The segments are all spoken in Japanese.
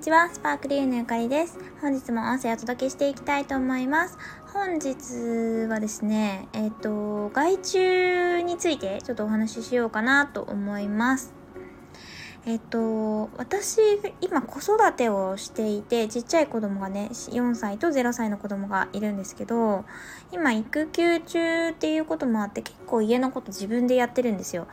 にちは、スパークリーのゆかりです。本日も音声をお届けしていきたいと思います。本日はですね、えっ、ー、と、害虫についてちょっとお話ししようかなと思います。えっ、ー、と、私、今子育てをしていて、ちっちゃい子供がね、4歳と0歳の子供がいるんですけど、今育休中っていうこともあって結構家のこと自分でやってるんですよ。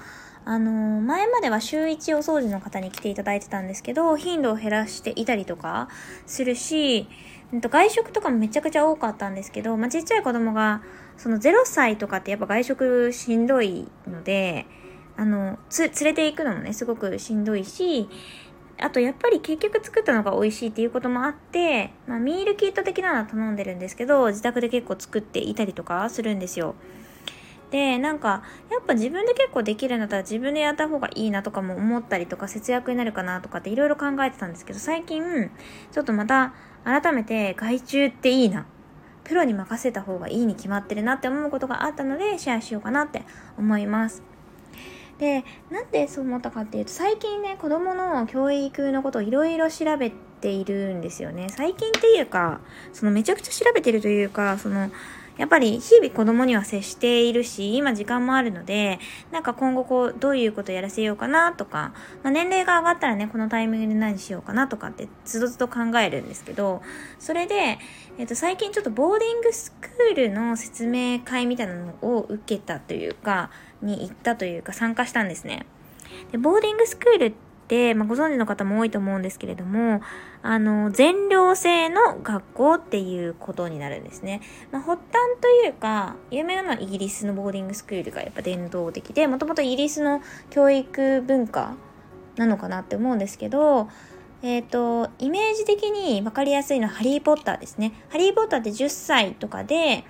あのー、前までは週1お掃除の方に来ていただいてたんですけど、頻度を減らしていたりとかするし、外食とかもめちゃくちゃ多かったんですけど、まあ、ちっちゃい子供が、その0歳とかってやっぱ外食しんどいので、あの、つ、連れて行くのもね、すごくしんどいし、あとやっぱり結局作ったのが美味しいっていうこともあって、まあ、ミールキット的なのは頼んでるんですけど、自宅で結構作っていたりとかするんですよ。で、なんか、やっぱ自分で結構できるんだったら自分でやった方がいいなとかも思ったりとか節約になるかなとかっていろいろ考えてたんですけど、最近、ちょっとまた改めて外注っていいな。プロに任せた方がいいに決まってるなって思うことがあったのでシェアしようかなって思います。で、なんでそう思ったかっていうと、最近ね、子供の教育のことをいろいろ調べているんですよね。最近っていうか、そのめちゃくちゃ調べてるというか、その、やっぱり日々子供には接しているし、今時間もあるので、なんか今後こう、どういうことやらせようかなとか、まあ、年齢が上がったらね、このタイミングで何しようかなとかって、つどつど考えるんですけど、それで、えっ、と、最近ちょっとボーディングスクールの説明会みたいなのを受けたというか、に行ったというか参加したんですね。で、ボーディングスクールって、まあ、ご存知の方も多いと思うんですけれども、あの、全寮制の学校っていうことになるんですね。まあ、発端というか、有名なのはイギリスのボーディングスクールがやっぱ伝統的で、もともとイギリスの教育文化なのかなって思うんですけど、えっ、ー、と、イメージ的に分かりやすいのはハリーポッターですね。ハリーポッターって10歳とかで、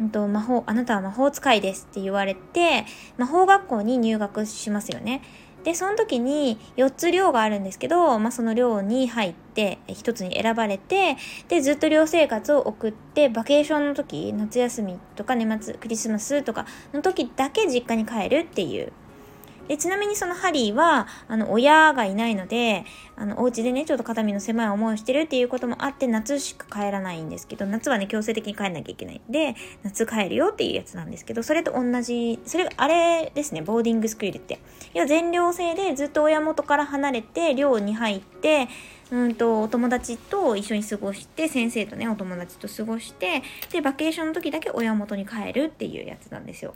うんと、魔法、あなたは魔法使いですって言われて、魔法学校に入学しますよね。で、その時に4つ寮があるんですけど、まあ、その寮に入って、1つに選ばれて、で、ずっと寮生活を送って、バケーションの時、夏休みとか年末、クリスマスとかの時だけ実家に帰るっていうで、ちなみにそのハリーは、あの、親がいないので、あの、お家でね、ちょっと肩身の狭い思いをしてるっていうこともあって、夏しか帰らないんですけど、夏はね、強制的に帰んなきゃいけないんで、夏帰るよっていうやつなんですけど、それと同じ、それ、あれですね、ボーディングスクールって。要は全寮制でずっと親元から離れて、寮に入って、うんと、お友達と一緒に過ごして、先生とね、お友達と過ごして、で、バケーションの時だけ親元に帰るっていうやつなんですよ。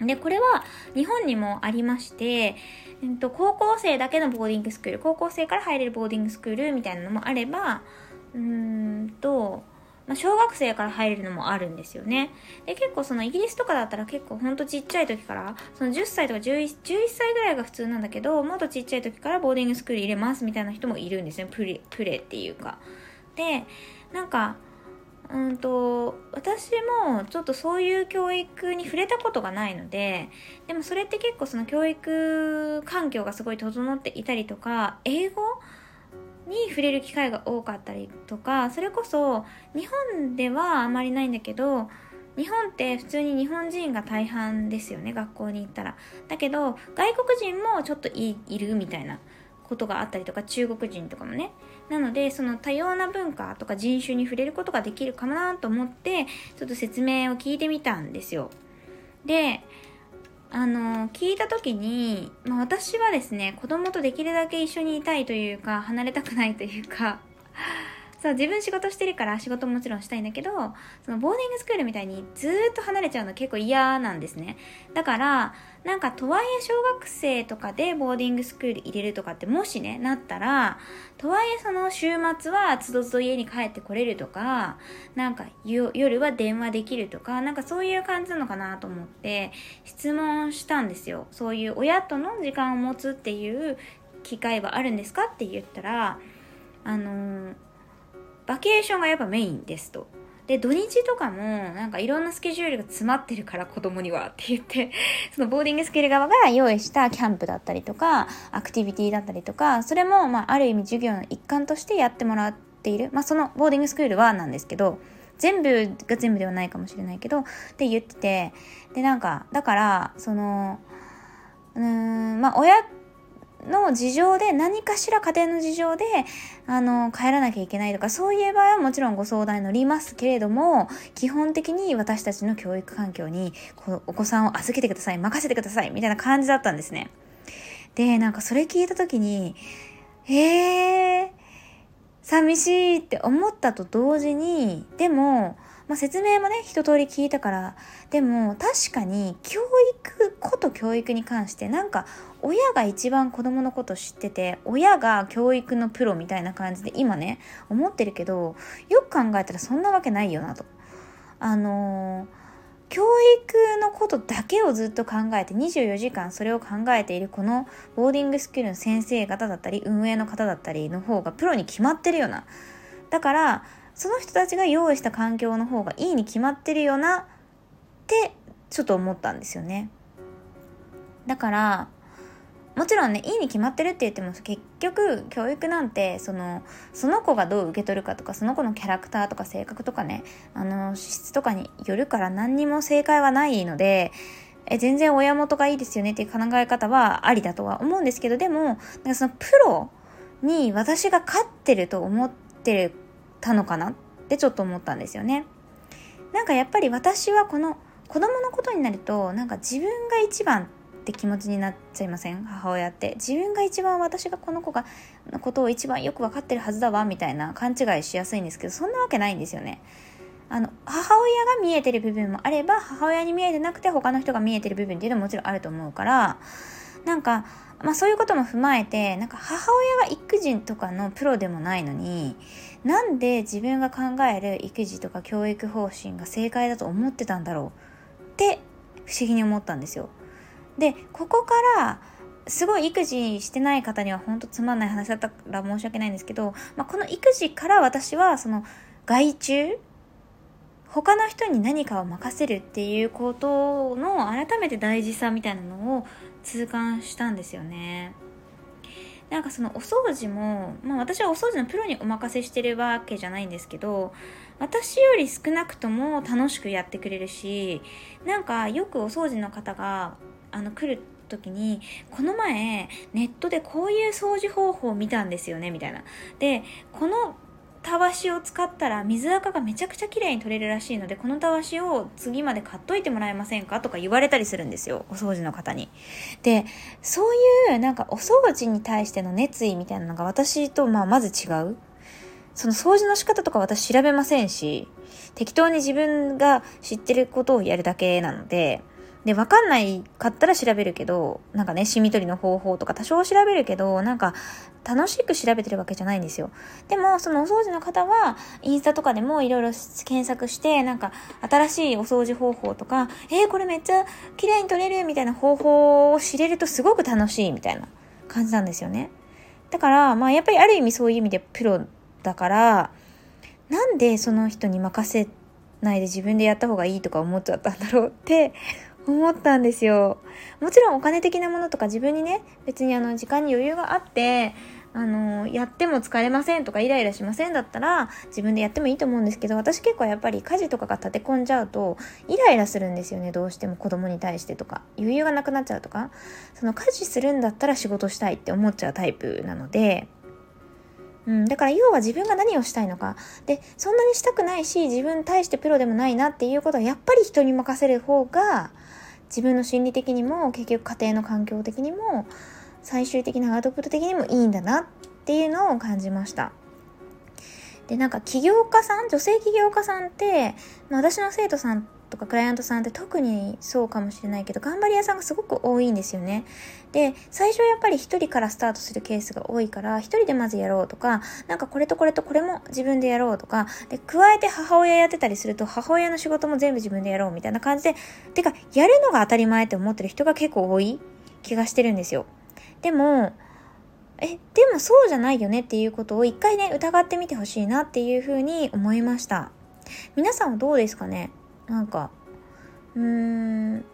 で、これは日本にもありまして、えっと、高校生だけのボーディングスクール、高校生から入れるボーディングスクールみたいなのもあれば、うーんと、まあ、小学生から入れるのもあるんですよね。で、結構そのイギリスとかだったら結構ほんとちっちゃい時から、その10歳とか 11, 11歳ぐらいが普通なんだけど、もっとちっちゃい時からボーディングスクール入れますみたいな人もいるんですね。プレ、プレっていうか。で、なんか、うんと私もちょっとそういう教育に触れたことがないのででもそれって結構その教育環境がすごい整っていたりとか英語に触れる機会が多かったりとかそれこそ日本ではあまりないんだけど日本って普通に日本人が大半ですよね学校に行ったら。だけど外国人もちょっといるみたいな。ことがあったりとか中国人とかもね。なのでその多様な文化とか人種に触れることができるかなと思ってちょっと説明を聞いてみたんですよ。であの聞いた時に、まあ、私はですね子供とできるだけ一緒にいたいというか離れたくないというかそう、自分仕事してるから仕事ももちろんしたいんだけど、そのボーディングスクールみたいにずっと離れちゃうの結構嫌なんですね。だから、なんかとはいえ小学生とかでボーディングスクール入れるとかってもしね、なったら、とはいえその週末はつどつど家に帰ってこれるとか、なんか夜は電話できるとか、なんかそういう感じなのかなと思って質問したんですよ。そういう親との時間を持つっていう機会はあるんですかって言ったら、あのーバケーションがやっぱメインですと。で、土日とかも、なんかいろんなスケジュールが詰まってるから子供にはって言って、そのボーディングスキル側が用意したキャンプだったりとか、アクティビティだったりとか、それも、まあ、ある意味授業の一環としてやってもらっている。まあ、そのボーディングスクールはなんですけど、全部が全部ではないかもしれないけど、って言ってて、で、なんか、だから、その、うーん、まあ、親の事情で何かしら家庭の事情であの帰らなきゃいけないとかそういう場合はもちろんご相談に乗りますけれども基本的に私たちの教育環境にこお子さんを預けてください任せてくださいみたいな感じだったんですね。でなんかそれ聞いた時にへえ寂しいって思ったと同時にでもまあ、説明もね一通り聞いたからでも確かに教育こと教育に関してなんか親が一番子供のこと知ってて親が教育のプロみたいな感じで今ね思ってるけどよく考えたらそんなわけないよなと。あのー教育のことだけをずっと考えて24時間それを考えているこのボーディングスクールの先生方だったり運営の方だったりの方がプロに決まってるよなだからその人たちが用意した環境の方がいいに決まってるよなってちょっと思ったんですよね。だからもちろんねいいに決まってるって言っても結局教育なんてそのその子がどう受け取るかとかその子のキャラクターとか性格とかねあの資質とかによるから何にも正解はないのでえ全然親元がいいですよねっていう考え方はありだとは思うんですけどでもなんかそのプロに私が勝ってると思ってるたのかな？ってちょっと思ったんですよね。なんかやっぱり私はこの子供のことになるとなんか自分が一番って気持ちになっちゃいません？母親って。自分が一番私がこの子がのことを一番よく分かってるはずだわみたいな勘違いしやすいんですけどそんなわけないんですよね。あの母親が見えてる部分もあれば母親に見えてなくて他の人が見えてる部分っていうのももちろんあると思うからなんかまあそういうことも踏まえてなんか母親が育児とかのプロでもないのになんで自分が考える育児とか教育方針が正解だと思ってたんだろうって不思議に思ったんですよ。でここからすごい育児してない方には本当つまんない話だったら申し訳ないんですけど、まあ、この育児から私はその外注他の人に何かを任せるっていうことの改めて大事さみたいなのを痛感したんですよね。なんかそのお掃除も、まあ、私はお掃除のプロにお任せしてるわけじゃないんですけど私より少なくとも楽しくやってくれるしなんかよくお掃除の方があの来る時にこの前ネットでこういう掃除方法を見たんですよねみたいな。でこのたわしを使ったら水垢がめちゃくちゃ綺麗に取れるらしいのでこのたわしを次まで買っといてもらえませんか？とか言われたりするんですよお掃除の方に。でそういうなんかお掃除に対しての熱意みたいなのが私とまあまず違う。その掃除の仕方とか私調べませんし適当に自分が知ってることをやるだけなのでで、わかんないかったら調べるけど、なんかね、シミ取りの方法とか多少調べるけど、なんか、楽しく調べてるわけじゃないんですよ。でも、そのお掃除の方は、インスタとかでもいろいろ検索して、なんか、新しいお掃除方法とか、えー、これめっちゃ綺麗に取れるみたいな方法を知れるとすごく楽しいみたいな感じなんですよね。だから、まあ、やっぱりある意味そういう意味でプロだから、なんでその人に任せないで自分でやった方がいいとか思っちゃったんだろうって思ったんですよ。もちろんお金的なものとか自分にね、別にあの時間に余裕があって、あの、やっても疲れませんとかイライラしませんだったら自分でやってもいいと思うんですけど、私結構やっぱり家事とかが立て込んじゃうとイライラするんですよね、どうしても子供に対してとか。余裕がなくなっちゃうとか。その家事するんだったら仕事したいって思っちゃうタイプなので、うん、だから要は自分が何をしたいのか。で、そんなにしたくないし、自分に対してプロでもないなっていうことはやっぱり人に任せる方が、自分の心理的にも結局家庭の環境的にも最終的なアウトプット的にもいいんだなっていうのを感じました。でなんか起業家さん女性起業家さんって、まあ、私の生徒さんかクライアントさんって特にそうかもしれないけど頑張り屋さんがすごく多いんですよね。で最初やっぱり一人からスタートするケースが多いから一人でまずやろうとかなんかこれとこれとこれも自分でやろうとかで加えて母親やってたりすると母親の仕事も全部自分でやろうみたいな感じでてかやるのが当たり前って思ってる人が結構多い気がしてるんですよ。でもえ、でもそうじゃないよねっていうことを一回ね、疑ってみてほしいなっていうふうに思いました。皆さんはどうですかね？なんか、うーん、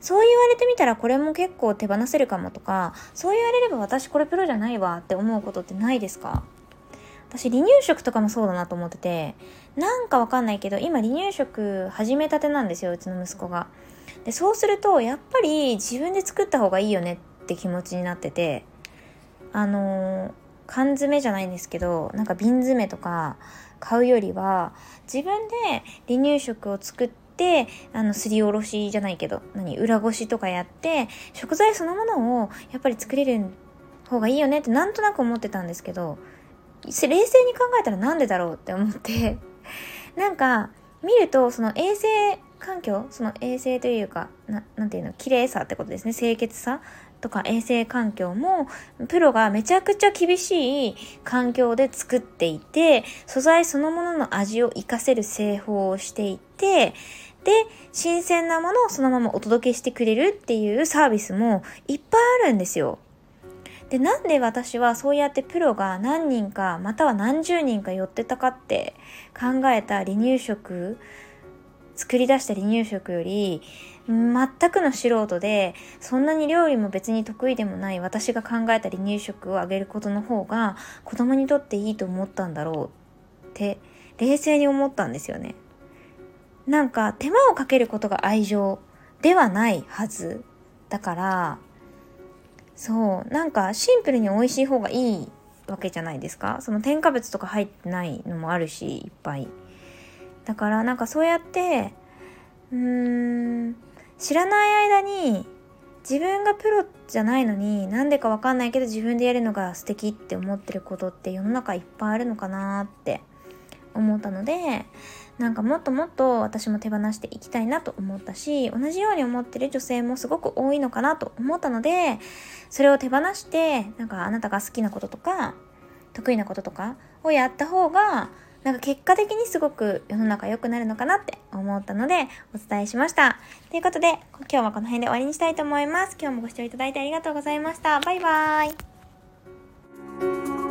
そう言われてみたらこれも結構手放せるかもとか、そう言われれば私これプロじゃないわって思うことってないですか？私離乳食とかもそうだなと思ってて、なんかわかんないけど、今離乳食始めたてなんですよ、うちの息子が。で、そうすると、やっぱり自分で作った方がいいよねって気持ちになっててあのー、缶詰じゃないんですけどなんか瓶詰とか買うよりは自分で離乳食を作ってあのすりおろしじゃないけど何裏ごしとかやって食材そのものをやっぱり作れる方がいいよねってなんとなく思ってたんですけど冷静に考えたらなんでだろうって思って。なんか見るとその衛生環境その衛生というかななんていうの綺麗さってことですね。清潔さ。とか衛生環境もプロがめちゃくちゃ厳しい環境で作っていて素材そのものの味を活かせる製法をしていてで新鮮なものをそのままお届けしてくれるっていうサービスもいっぱいあるんですよ。で、なんで私はそうやってプロが何人か、または何十人か寄ってたかって考えた離乳食、作り出した離乳食より、全くの素人で、そんなに料理も別に得意でもない私が考えた離乳食をあげることの方が子供にとっていいと思ったんだろうって冷静に思ったんですよね。なんか手間をかけることが愛情ではないはず。だから、そう、なんかシンプルに美味しい方がいいわけじゃないですか。その添加物とか入ってないのもあるし、いっぱい。だからなんかそうやって、うーん、知らない間に自分がプロじゃないのになんでかわかんないけど自分でやるのが素敵って思ってることって世の中いっぱいあるのかなって思ったのでなんかもっともっと私も手放していきたいなと思ったし同じように思ってる女性もすごく多いのかなと思ったのでそれを手放してなんかあなたが好きなこととか得意なこととかをやった方がなんか結果的にすごく世の中良くなるのかなって思ったのでお伝えしました。ということで今日はこの辺で終わりにしたいと思います。今日もご視聴いただいてありがとうございました。バイバーイ。